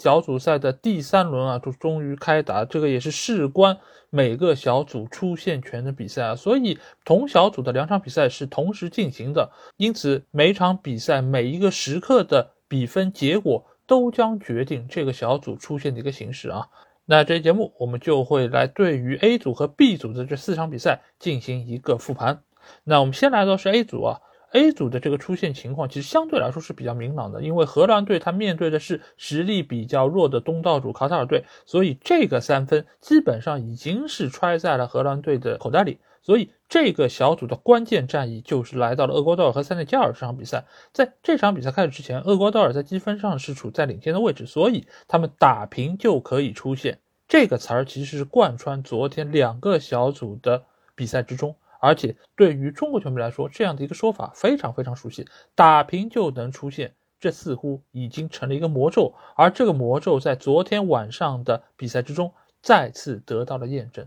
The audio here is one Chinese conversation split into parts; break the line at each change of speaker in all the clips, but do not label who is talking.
小组赛的第三轮啊，就终于开打，这个也是事关每个小组出线权的比赛啊，所以同小组的两场比赛是同时进行的，因此每场比赛每一个时刻的比分结果都将决定这个小组出现的一个形式啊。那这期节目我们就会来对于 A 组和 B 组的这四场比赛进行一个复盘。那我们先来到是 A 组啊。A 组的这个出线情况其实相对来说是比较明朗的，因为荷兰队他面对的是实力比较弱的东道主卡塔尔队，所以这个三分基本上已经是揣在了荷兰队的口袋里。所以这个小组的关键战役就是来到了厄瓜多尔和塞内加尔这场比赛。在这场比赛开始之前，厄瓜多尔在积分上是处在领先的位置，所以他们打平就可以出线。这个词儿其实是贯穿昨天两个小组的比赛之中。而且对于中国球迷来说，这样的一个说法非常非常熟悉，打平就能出现，这似乎已经成了一个魔咒。而这个魔咒在昨天晚上的比赛之中再次得到了验证。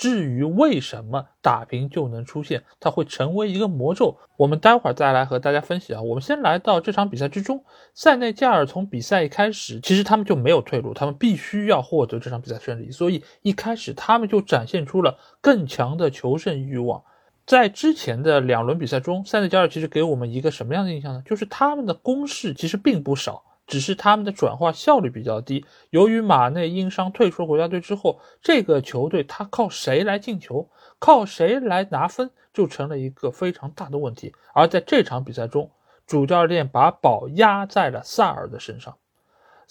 至于为什么打平就能出现，它会成为一个魔咒，我们待会儿再来和大家分析啊。我们先来到这场比赛之中，塞内加尔从比赛一开始，其实他们就没有退路，他们必须要获得这场比赛胜利，所以一开始他们就展现出了更强的求胜欲望。在之前的两轮比赛中，塞内加尔其实给我们一个什么样的印象呢？就是他们的攻势其实并不少。只是他们的转化效率比较低。由于马内因伤退出国家队之后，这个球队他靠谁来进球，靠谁来拿分，就成了一个非常大的问题。而在这场比赛中，主教练把宝压在了萨尔的身上。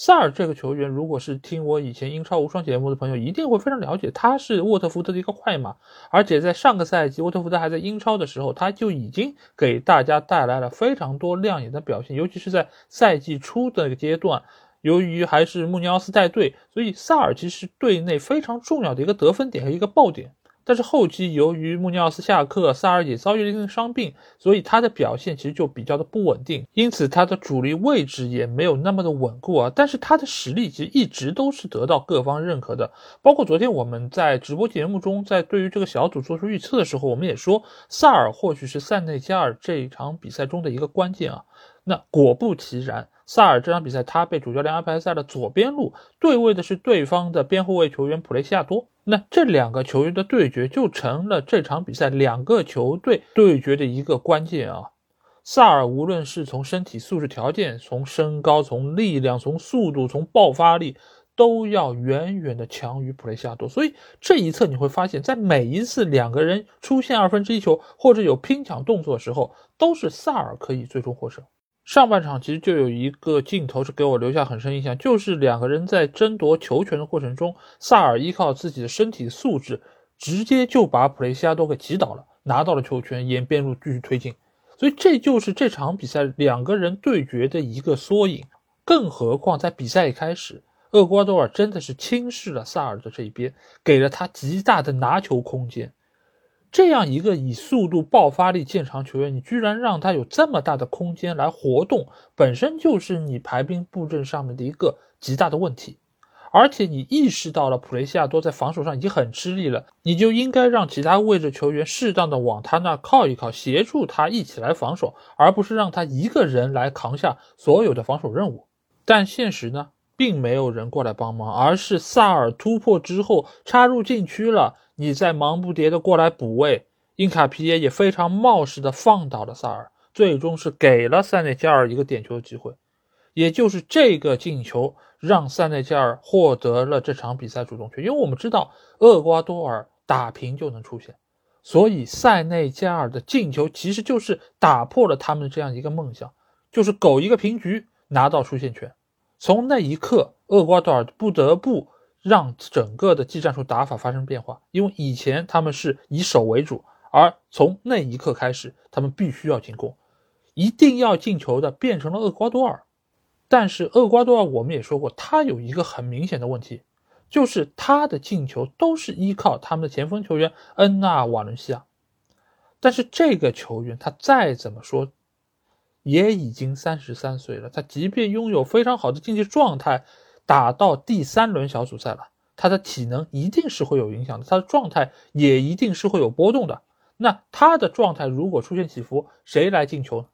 萨尔这个球员，如果是听我以前英超无双节目的朋友，一定会非常了解。他是沃特福德的一个快马，而且在上个赛季沃特福德还在英超的时候，他就已经给大家带来了非常多亮眼的表现。尤其是在赛季初的一个阶段，由于还是穆尼奥斯带队，所以萨尔其实队内非常重要的一个得分点和一个爆点。但是后期由于穆尼奥斯下课，萨尔也遭遇了一定的伤病，所以他的表现其实就比较的不稳定，因此他的主力位置也没有那么的稳固啊。但是他的实力其实一直都是得到各方认可的，包括昨天我们在直播节目中，在对于这个小组做出预测的时候，我们也说萨尔或许是塞内加尔这一场比赛中的一个关键啊。那果不其然。萨尔这场比赛，他被主教练安排在了左边路，对位的是对方的边后卫球员普雷西亚多。那这两个球员的对决就成了这场比赛两个球队对决的一个关键啊。萨尔无论是从身体素质条件、从身高、从力量、从速度、从爆发力，都要远远的强于普雷西亚多。所以这一侧你会发现，在每一次两个人出现二分之一球或者有拼抢动作的时候，都是萨尔可以最终获胜。上半场其实就有一个镜头是给我留下很深印象，就是两个人在争夺球权的过程中，萨尔依靠自己的身体素质，直接就把普雷西亚多给击倒了，拿到了球权，沿边路继续推进。所以这就是这场比赛两个人对决的一个缩影。更何况在比赛一开始，厄瓜多尔真的是轻视了萨尔的这一边，给了他极大的拿球空间。这样一个以速度、爆发力见长球员，你居然让他有这么大的空间来活动，本身就是你排兵布阵上面的一个极大的问题。而且你意识到了普雷西亚多在防守上已经很吃力了，你就应该让其他位置球员适当的往他那靠一靠，协助他一起来防守，而不是让他一个人来扛下所有的防守任务。但现实呢，并没有人过来帮忙，而是萨尔突破之后插入禁区了。你再忙不迭的过来补位，因卡皮耶也非常冒失的放倒了萨尔，最终是给了塞内加尔一个点球的机会，也就是这个进球让塞内加尔获得了这场比赛主动权。因为我们知道厄瓜多尔打平就能出线，所以塞内加尔的进球其实就是打破了他们这样一个梦想，就是苟一个平局拿到出线权。从那一刻，厄瓜多尔不得不。让整个的技战术打法发生变化，因为以前他们是以守为主，而从那一刻开始，他们必须要进攻，一定要进球的变成了厄瓜多尔。但是厄瓜多尔，我们也说过，他有一个很明显的问题，就是他的进球都是依靠他们的前锋球员恩纳瓦伦西亚。但是这个球员他再怎么说，也已经三十三岁了。他即便拥有非常好的竞技状态，打到第三轮小组赛了，他的体能一定是会有影响的，他的状态也一定是会有波动的。那他的状态如果出现起伏，谁来进球？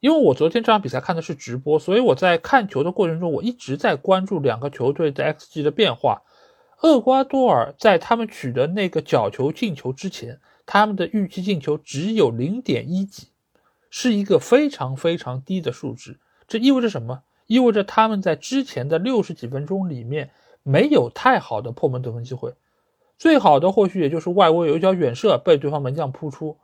因为我昨天这场比赛看的是直播，所以我在看球的过程中，我一直在关注两个球队的 xG 的变化。厄瓜多尔在他们取得那个角球进球之前，他们的预期进球只有零点一几，是一个非常非常低的数值。这意味着什么？意味着他们在之前的六十几分钟里面没有太好的破门得分机会，最好的或许也就是外围有一脚远射被对方门将扑出。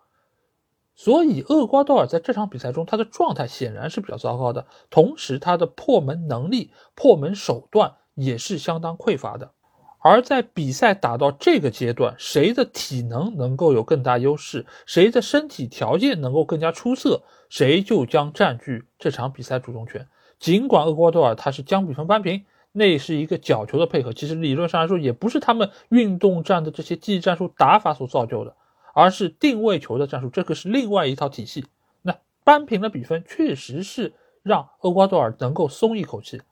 所以厄瓜多尔在这场比赛中，他的状态显然是比较糟糕的，同时他的破门能力、破门手段也是相当匮乏的。而在比赛打到这个阶段，谁的体能能够有更大优势，谁的身体条件能够更加出色，谁就将占据这场比赛主动权。尽管厄瓜多尔他是将比分扳平，那是一个角球的配合，其实理论上来说也不是他们运动战的这些技战术打法所造就的。而是定位球的战术，这个是另外一套体系。那扳平了比分，确实是让厄瓜多尔能够松一口气。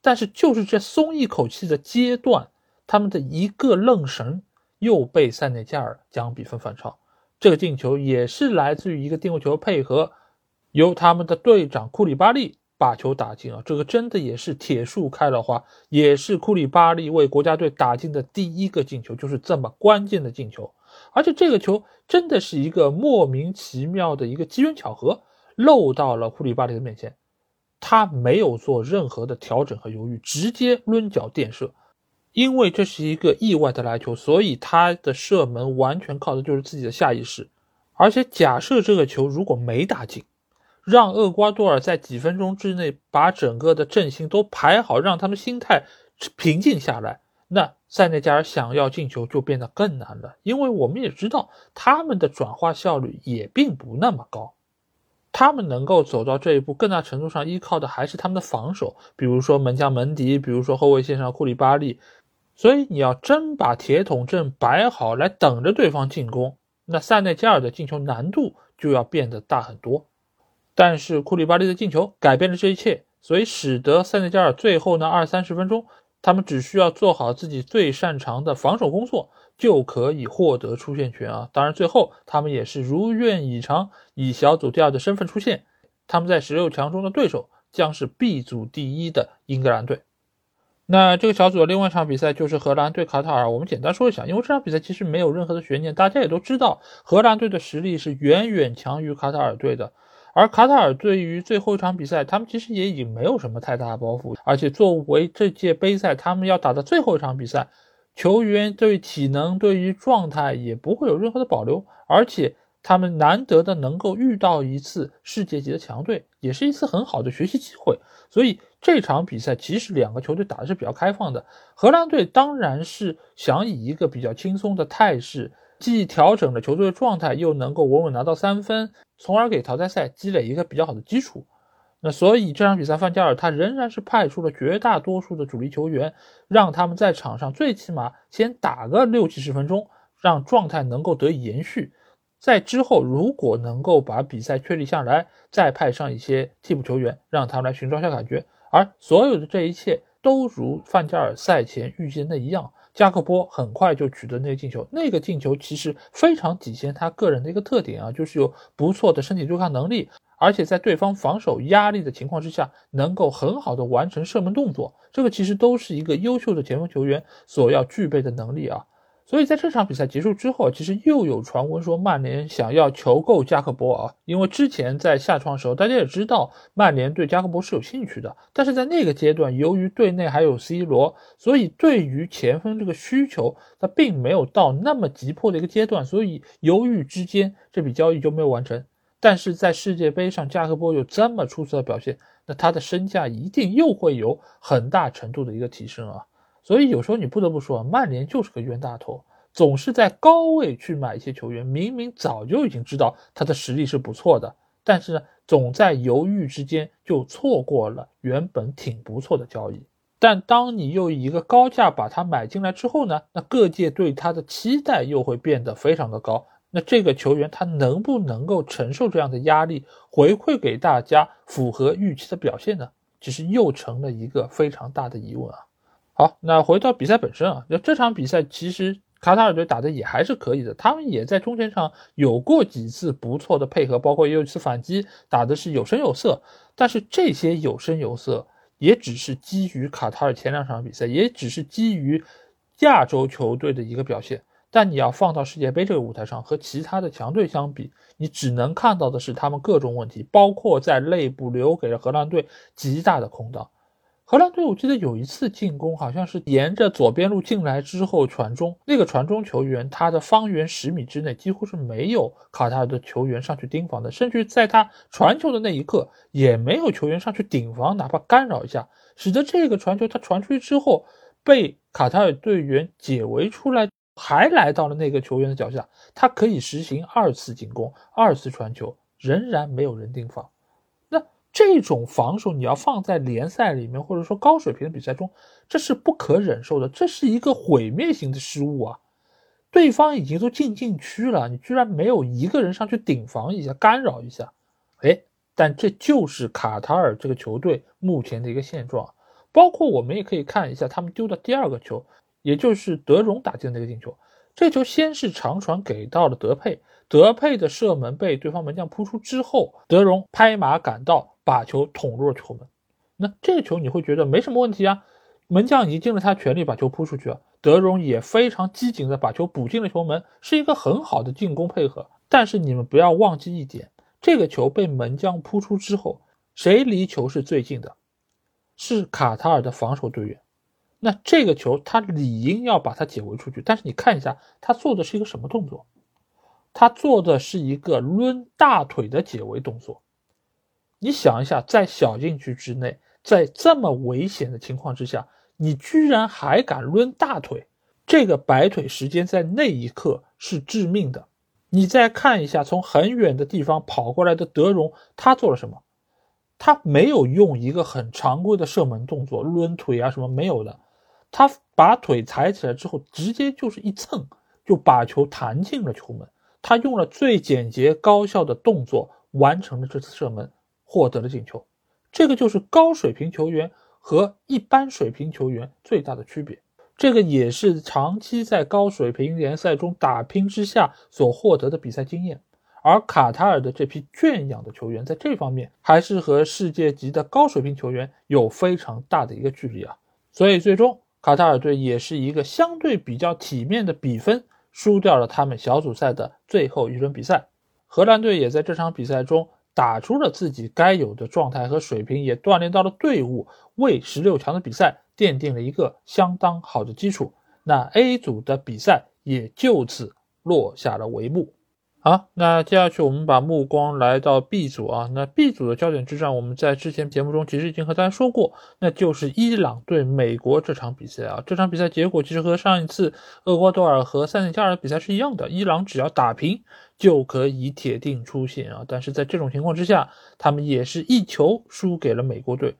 但是就是这松一口气的阶段，他们的一个愣神又被塞内加尔将比分反超。这个进球也是来自于一个定位球配合，由他们的队长库里巴利把球打进啊！这个真的也是铁树开了花，也是库里巴利为国家队打进的第一个进球，就是这么关键的进球。而且这个球真的是一个莫名其妙的一个机缘巧合，漏到了库里巴利的面前，他没有做任何的调整和犹豫，直接抡脚垫射。因为这是一个意外的来球，所以他的射门完全靠的就是自己的下意识。而且假设这个球如果没打进，让厄瓜多尔在几分钟之内把整个的阵型都排好，让他们心态平静下来。那塞内加尔想要进球就变得更难了，因为我们也知道他们的转化效率也并不那么高，他们能够走到这一步，更大程度上依靠的还是他们的防守，比如说门将门迪，比如说后卫线上库里巴利。所以你要真把铁桶阵摆好来等着对方进攻，那塞内加尔的进球难度就要变得大很多。但是库里巴利的进球改变了这一切，所以使得塞内加尔最后那二三十分钟。他们只需要做好自己最擅长的防守工作，就可以获得出线权啊！当然，最后他们也是如愿以偿，以小组第二的身份出现。他们在十六强中的对手将是 B 组第一的英格兰队。那这个小组的另外一场比赛就是荷兰对卡塔尔。我们简单说一下，因为这场比赛其实没有任何的悬念，大家也都知道，荷兰队的实力是远远强于卡塔尔队的。而卡塔尔对于最后一场比赛，他们其实也已经没有什么太大的包袱，而且作为这届杯赛他们要打的最后一场比赛，球员对体能、对于状态也不会有任何的保留，而且他们难得的能够遇到一次世界级的强队，也是一次很好的学习机会。所以这场比赛其实两个球队打的是比较开放的，荷兰队当然是想以一个比较轻松的态势。既调整了球队的状态，又能够稳稳拿到三分，从而给淘汰赛积累一个比较好的基础。那所以这场比赛，范加尔他仍然是派出了绝大多数的主力球员，让他们在场上最起码先打个六七十分钟，让状态能够得以延续。在之后，如果能够把比赛确立下来，再派上一些替补球员，让他们来寻找下感觉。而所有的这一切都如范加尔赛前预见的一样。加克波很快就取得那个进球，那个进球其实非常体现他个人的一个特点啊，就是有不错的身体对抗能力，而且在对方防守压力的情况之下，能够很好的完成射门动作，这个其实都是一个优秀的前锋球员所要具备的能力啊。所以在这场比赛结束之后，其实又有传闻说曼联想要求购加克波啊，因为之前在下窗的时候，大家也知道曼联对加克波是有兴趣的，但是在那个阶段，由于队内还有 C 罗，所以对于前锋这个需求，他并没有到那么急迫的一个阶段，所以犹豫之间，这笔交易就没有完成。但是在世界杯上，加克波有这么出色的表现，那他的身价一定又会有很大程度的一个提升啊。所以有时候你不得不说，曼联就是个冤大头，总是在高位去买一些球员，明明早就已经知道他的实力是不错的，但是呢，总在犹豫之间就错过了原本挺不错的交易。但当你又以一个高价把他买进来之后呢，那各界对他的期待又会变得非常的高。那这个球员他能不能够承受这样的压力，回馈给大家符合预期的表现呢？其实又成了一个非常大的疑问啊。好，那回到比赛本身啊，那这场比赛其实卡塔尔队打的也还是可以的，他们也在中前场有过几次不错的配合，包括也有一次反击，打的是有声有色。但是这些有声有色，也只是基于卡塔尔前两场比赛，也只是基于亚洲球队的一个表现。但你要放到世界杯这个舞台上，和其他的强队相比，你只能看到的是他们各种问题，包括在内部留给了荷兰队极大的空档。荷兰队我记得有一次进攻，好像是沿着左边路进来之后传中，那个传中球员他的方圆十米之内几乎是没有卡塔尔的球员上去盯防的，甚至在他传球的那一刻也没有球员上去顶防，哪怕干扰一下，使得这个传球他传出去之后被卡塔尔队员解围出来。还来到了那个球员的脚下，他可以实行二次进攻、二次传球，仍然没有人盯防。这种防守你要放在联赛里面，或者说高水平的比赛中，这是不可忍受的，这是一个毁灭性的失误啊！对方已经都进禁区了，你居然没有一个人上去顶防一下、干扰一下。哎，但这就是卡塔尔这个球队目前的一个现状。包括我们也可以看一下他们丢的第二个球。也就是德容打进的那个进球，这球先是长传给到了德佩，德佩的射门被对方门将扑出之后，德容拍马赶到，把球捅入了球门。那这个球你会觉得没什么问题啊，门将已经尽了他全力把球扑出去了，德容也非常机警的把球补进了球门，是一个很好的进攻配合。但是你们不要忘记一点，这个球被门将扑出之后，谁离球是最近的？是卡塔尔的防守队员。那这个球他理应要把它解围出去，但是你看一下他做的是一个什么动作？他做的是一个抡大腿的解围动作。你想一下，在小禁区之内，在这么危险的情况之下，你居然还敢抡大腿？这个摆腿时间在那一刻是致命的。你再看一下从很远的地方跑过来的德容，他做了什么？他没有用一个很常规的射门动作，抡腿啊什么没有的。他把腿抬起来之后，直接就是一蹭，就把球弹进了球门。他用了最简洁高效的动作完成了这次射门，获得了进球。这个就是高水平球员和一般水平球员最大的区别。这个也是长期在高水平联赛中打拼之下所获得的比赛经验。而卡塔尔的这批圈养的球员，在这方面还是和世界级的高水平球员有非常大的一个距离啊。所以最终。卡塔尔队也是一个相对比较体面的比分，输掉了他们小组赛的最后一轮比赛。荷兰队也在这场比赛中打出了自己该有的状态和水平，也锻炼到了队伍，为十六强的比赛奠定了一个相当好的基础。那 A 组的比赛也就此落下了帷幕。好，那接下去我们把目光来到 B 组啊。那 B 组的焦点之战，我们在之前节目中其实已经和大家说过，那就是伊朗对美国这场比赛啊。这场比赛结果其实和上一次厄瓜多尔和塞内加尔的比赛是一样的，伊朗只要打平就可以铁定出线啊。但是在这种情况之下，他们也是一球输给了美国队。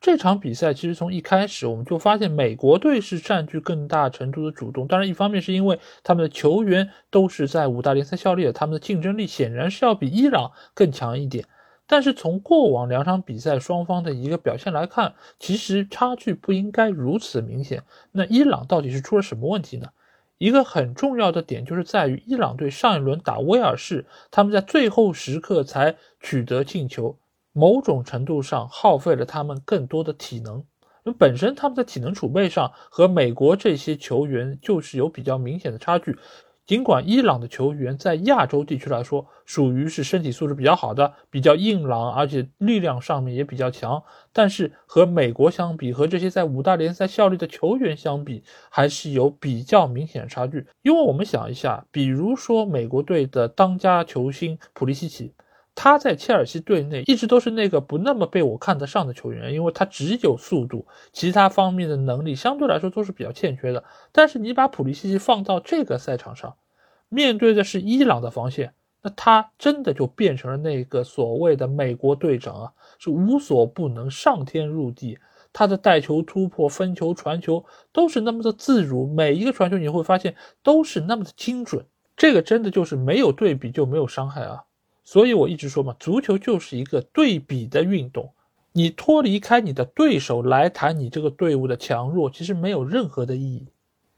这场比赛其实从一开始我们就发现美国队是占据更大程度的主动。当然，一方面是因为他们的球员都是在五大联赛效力的，他们的竞争力显然是要比伊朗更强一点。但是从过往两场比赛双方的一个表现来看，其实差距不应该如此明显。那伊朗到底是出了什么问题呢？一个很重要的点就是在于伊朗队上一轮打威尔士，他们在最后时刻才取得进球。某种程度上耗费了他们更多的体能，因为本身他们在体能储备上和美国这些球员就是有比较明显的差距。尽管伊朗的球员在亚洲地区来说属于是身体素质比较好的、比较硬朗，而且力量上面也比较强，但是和美国相比，和这些在五大联赛效力的球员相比，还是有比较明显的差距。因为我们想一下，比如说美国队的当家球星普利西奇。他在切尔西队内一直都是那个不那么被我看得上的球员，因为他只有速度，其他方面的能力相对来说都是比较欠缺的。但是你把普利西奇放到这个赛场上，面对的是伊朗的防线，那他真的就变成了那个所谓的美国队长啊，是无所不能，上天入地。他的带球突破、分球、传球都是那么的自如，每一个传球你会发现都是那么的精准。这个真的就是没有对比就没有伤害啊！所以我一直说嘛，足球就是一个对比的运动。你脱离开你的对手来谈你这个队伍的强弱，其实没有任何的意义。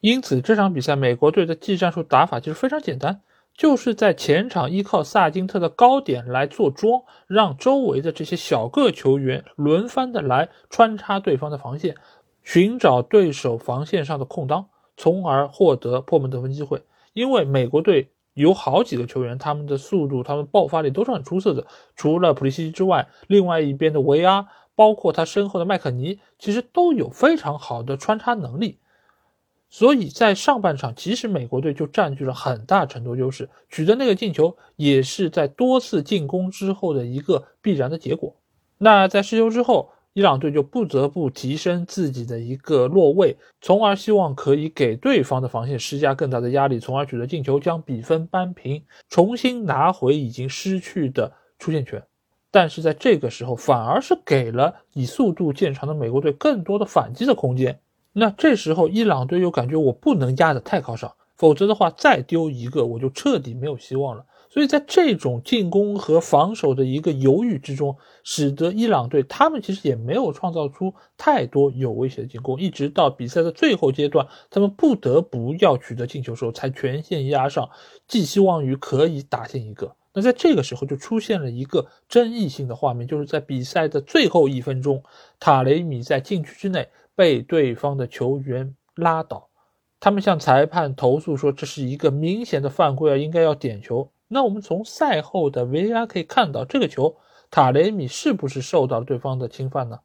因此，这场比赛美国队的技战术打法其实非常简单，就是在前场依靠萨金特的高点来做庄，让周围的这些小个球员轮番的来穿插对方的防线，寻找对手防线上的空当，从而获得破门得分机会。因为美国队。有好几个球员，他们的速度、他们爆发力都是很出色的。除了普利西奇之外，另外一边的维阿，包括他身后的麦肯尼，其实都有非常好的穿插能力。所以在上半场，其实美国队就占据了很大程度优势，取得那个进球也是在多次进攻之后的一个必然的结果。那在失球之后。伊朗队就不得不提升自己的一个落位，从而希望可以给对方的防线施加更大的压力，从而取得进球，将比分扳平，重新拿回已经失去的出线权。但是在这个时候，反而是给了以速度见长的美国队更多的反击的空间。那这时候，伊朗队又感觉我不能压得太靠上，否则的话，再丢一个我就彻底没有希望了。所以在这种进攻和防守的一个犹豫之中，使得伊朗队他们其实也没有创造出太多有威胁的进攻，一直到比赛的最后阶段，他们不得不要取得进球时候，才全线压上，寄希望于可以打进一个。那在这个时候就出现了一个争议性的画面，就是在比赛的最后一分钟，塔雷米在禁区之内被对方的球员拉倒，他们向裁判投诉说这是一个明显的犯规啊，应该要点球。那我们从赛后的 VR 可以看到，这个球塔雷米是不是受到了对方的侵犯呢？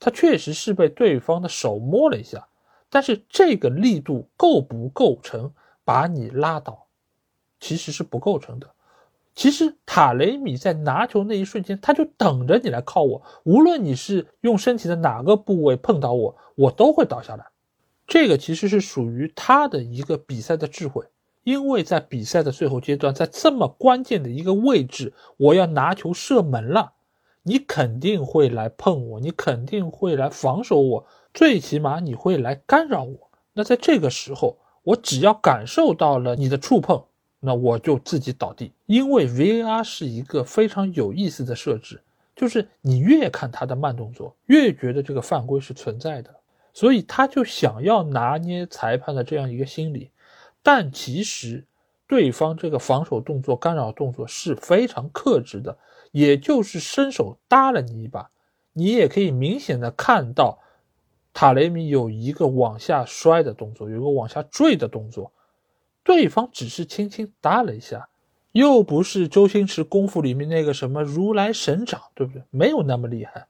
他确实是被对方的手摸了一下，但是这个力度构不构成把你拉倒？其实是不构成的。其实塔雷米在拿球那一瞬间，他就等着你来靠我，无论你是用身体的哪个部位碰到我，我都会倒下来。这个其实是属于他的一个比赛的智慧。因为在比赛的最后阶段，在这么关键的一个位置，我要拿球射门了，你肯定会来碰我，你肯定会来防守我，最起码你会来干扰我。那在这个时候，我只要感受到了你的触碰，那我就自己倒地。因为 VAR 是一个非常有意思的设置，就是你越看他的慢动作，越觉得这个犯规是存在的，所以他就想要拿捏裁判的这样一个心理。但其实，对方这个防守动作、干扰动作是非常克制的，也就是伸手搭了你一把，你也可以明显的看到，塔雷米有一个往下摔的动作，有一个往下坠的动作，对方只是轻轻搭了一下，又不是周星驰功夫里面那个什么如来神掌，对不对？没有那么厉害，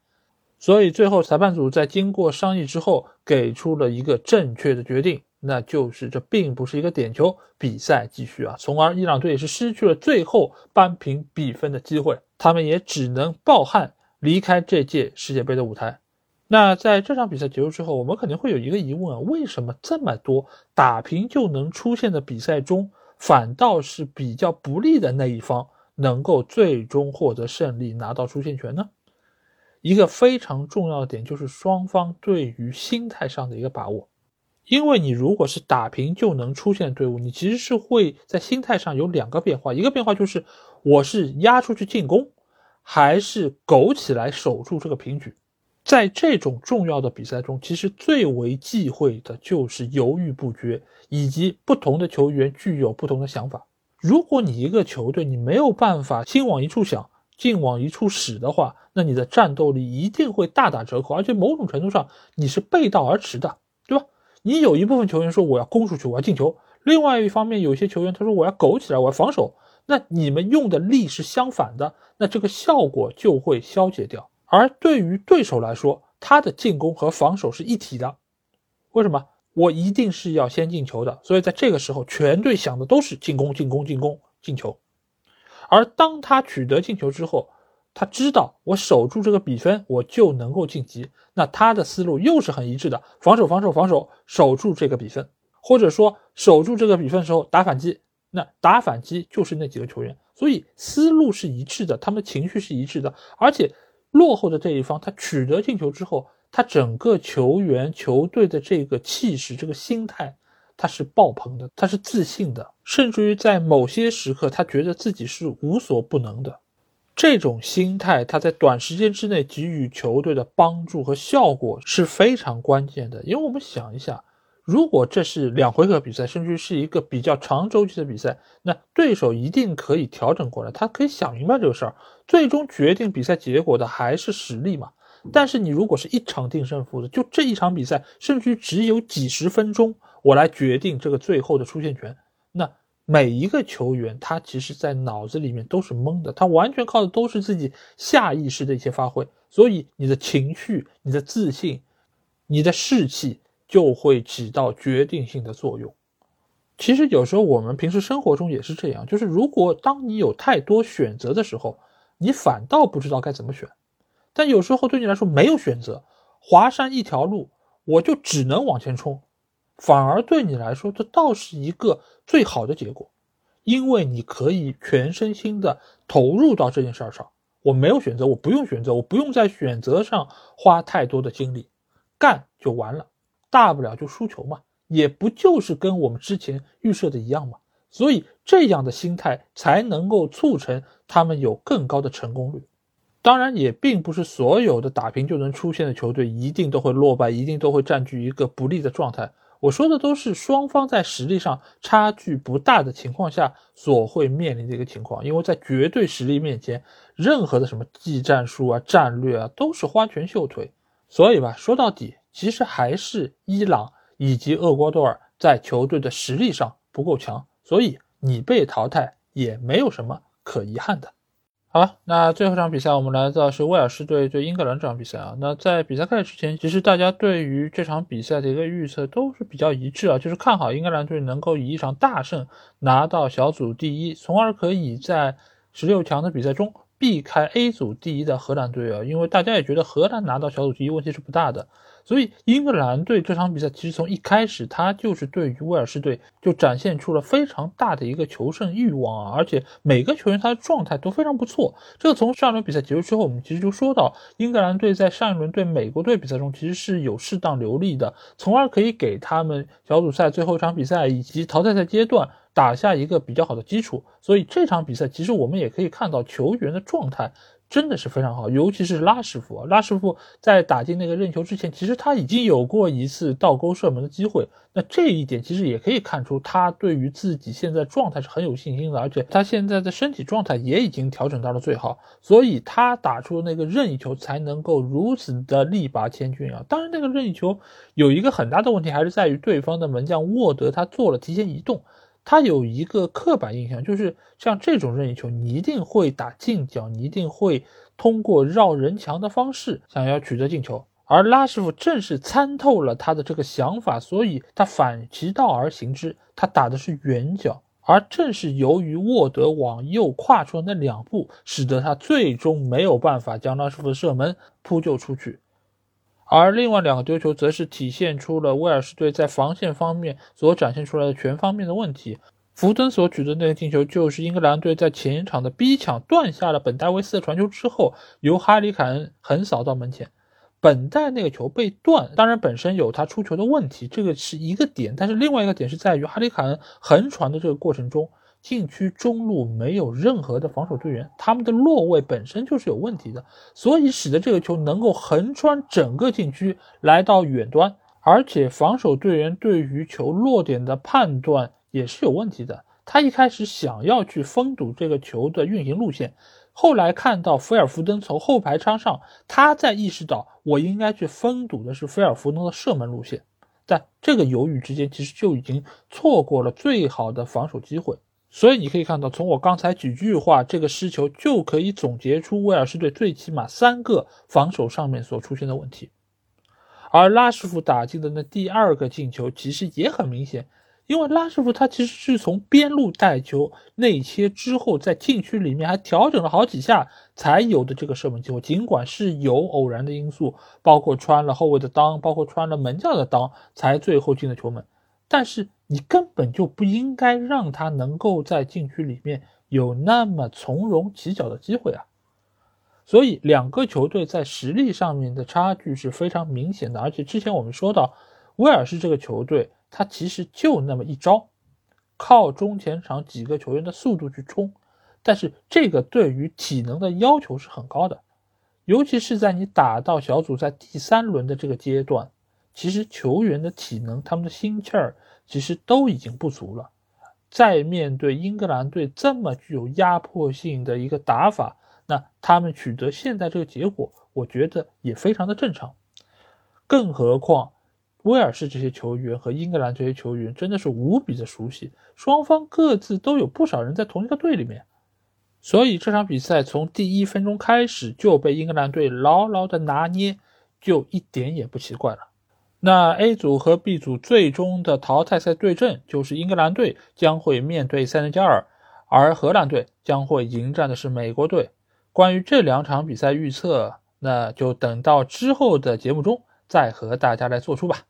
所以最后裁判组在经过商议之后，给出了一个正确的决定。那就是这并不是一个点球，比赛继续啊，从而伊朗队也是失去了最后扳平比分的机会，他们也只能抱憾离开这届世界杯的舞台。那在这场比赛结束之后，我们肯定会有一个疑问啊，为什么这么多打平就能出现的比赛中，反倒是比较不利的那一方能够最终获得胜利，拿到出线权呢？一个非常重要的点就是双方对于心态上的一个把握。因为你如果是打平就能出现队伍，你其实是会在心态上有两个变化，一个变化就是我是压出去进攻，还是苟起来守住这个平局。在这种重要的比赛中，其实最为忌讳的就是犹豫不决，以及不同的球员具有不同的想法。如果你一个球队你没有办法心往一处想，劲往一处使的话，那你的战斗力一定会大打折扣，而且某种程度上你是背道而驰的，你有一部分球员说我要攻出去，我要进球；另外一方面，有些球员他说我要苟起来，我要防守。那你们用的力是相反的，那这个效果就会消解掉。而对于对手来说，他的进攻和防守是一体的。为什么？我一定是要先进球的。所以在这个时候，全队想的都是进攻、进攻、进攻、进球。而当他取得进球之后，他知道我守住这个比分，我就能够晋级。那他的思路又是很一致的，防守、防守、防守，守住这个比分，或者说守住这个比分的时候打反击。那打反击就是那几个球员，所以思路是一致的，他们情绪是一致的。而且落后的这一方，他取得进球之后，他整个球员球队的这个气势、这个心态，他是爆棚的，他是自信的，甚至于在某些时刻，他觉得自己是无所不能的。这种心态，他在短时间之内给予球队的帮助和效果是非常关键的。因为我们想一下，如果这是两回合比赛，甚至是一个比较长周期的比赛，那对手一定可以调整过来，他可以想明白这个事儿。最终决定比赛结果的还是实力嘛。但是你如果是一场定胜负的，就这一场比赛，甚至于只有几十分钟，我来决定这个最后的出线权，每一个球员他其实，在脑子里面都是懵的，他完全靠的都是自己下意识的一些发挥，所以你的情绪、你的自信、你的士气就会起到决定性的作用。其实有时候我们平时生活中也是这样，就是如果当你有太多选择的时候，你反倒不知道该怎么选。但有时候对你来说没有选择，华山一条路，我就只能往前冲，反而对你来说这倒是一个最好的结果，因为你可以全身心的投入到这件事上。我没有选择，我不用选择，我不用在选择上花太多的精力，干就完了，大不了就输球嘛，也不就是跟我们之前预设的一样嘛。所以这样的心态才能够促成他们有更高的成功率。当然，也并不是所有的打平就能出现的球队一定都会落败，一定都会占据一个不利的状态。我说的都是双方在实力上差距不大的情况下所会面临的一个情况。因为在绝对实力面前，任何的什么技战术啊、战略啊，都是花拳绣腿。所以吧，说到底，其实还是伊朗以及厄瓜多尔在球队的实力上不够强，所以你被淘汰也没有什么可遗憾的。好了，那最后一场比赛我们来到是威尔士队对英格兰这场比赛啊。那在比赛开始之前，其实大家对于这场比赛的一个预测都是比较一致啊，就是看好英格兰队能够以一场大胜拿到小组第一，从而可以在十六强的比赛中避开 A 组第一的荷兰队啊。因为大家也觉得荷兰拿到小组第一问题是不大的。所以英格兰队这场比赛其实从一开始，他就是对于威尔士队就展现出了非常大的一个求胜欲望啊，而且每个球员他的状态都非常不错。这个从上一轮比赛结束之后，我们其实就说到，英格兰队在上一轮对美国队比赛中其实是有适当留力的，从而可以给他们小组赛最后一场比赛以及淘汰赛阶段打下一个比较好的基础。所以这场比赛其实我们也可以看到球员的状态。真的是非常好，尤其是拉什福，拉什福在打进那个任意球之前，其实他已经有过一次倒钩射门的机会。那这一点其实也可以看出，他对于自己现在状态是很有信心的，而且他现在的身体状态也已经调整到了最好，所以他打出那个任意球才能够如此的力拔千钧啊！当然，那个任意球有一个很大的问题，还是在于对方的门将沃德他做了提前移动。他有一个刻板印象，就是像这种任意球，你一定会打近角，你一定会通过绕人墙的方式想要取得进球。而拉师傅正是参透了他的这个想法，所以他反其道而行之，他打的是远角。而正是由于沃德往右跨出那两步，使得他最终没有办法将拉师傅的射门扑救出去。而另外两个丢球，则是体现出了威尔士队在防线方面所展现出来的全方面的问题。福登所取得那个进球，就是英格兰队在前场的逼抢断下了本戴维斯的传球之后，由哈里凯恩横扫到门前。本戴那个球被断，当然本身有他出球的问题，这个是一个点。但是另外一个点是在于哈里凯恩横传的这个过程中。禁区中路没有任何的防守队员，他们的落位本身就是有问题的，所以使得这个球能够横穿整个禁区来到远端，而且防守队员对于球落点的判断也是有问题的。他一开始想要去封堵这个球的运行路线，后来看到菲尔福登从后排插上，他在意识到我应该去封堵的是菲尔福登的射门路线，在这个犹豫之间，其实就已经错过了最好的防守机会。所以你可以看到，从我刚才几句话，这个失球就可以总结出威尔士队最起码三个防守上面所出现的问题。而拉什福打进的那第二个进球，其实也很明显，因为拉什福他其实是从边路带球内切之后，在禁区里面还调整了好几下才有的这个射门机会。尽管是有偶然的因素，包括穿了后卫的裆，包括穿了门将的裆，才最后进的球门。但是你根本就不应该让他能够在禁区里面有那么从容起脚的机会啊！所以两个球队在实力上面的差距是非常明显的。而且之前我们说到，威尔士这个球队，他其实就那么一招，靠中前场几个球员的速度去冲，但是这个对于体能的要求是很高的，尤其是在你打到小组赛第三轮的这个阶段，其实球员的体能、他们的心气儿其实都已经不足了。在面对英格兰队这么具有压迫性的一个打法，那他们取得现在这个结果，我觉得也非常的正常。更何况，威尔士这些球员和英格兰这些球员真的是无比的熟悉，双方各自都有不少人在同一个队里面，所以这场比赛从第一分钟开始就被英格兰队牢牢的拿捏，就一点也不奇怪了。那 A 组和 B 组最终的淘汰赛对阵就是英格兰队将会面对塞内加尔，而荷兰队将会迎战的是美国队。关于这两场比赛预测，那就等到之后的节目中再和大家来做出吧。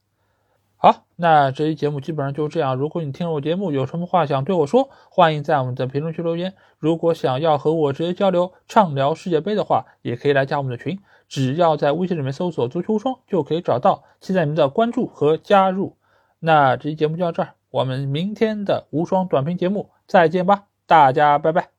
好，那这期节目基本上就这样。如果你听了我节目有什么话想对我说，欢迎在我们的评论区留言。如果想要和我直接交流畅聊世界杯的话，也可以来加我们的群。只要在微信里面搜索“足球无双”就可以找到，期待你们的关注和加入。那这期节目就到这儿，我们明天的无双短评节目再见吧，大家拜拜。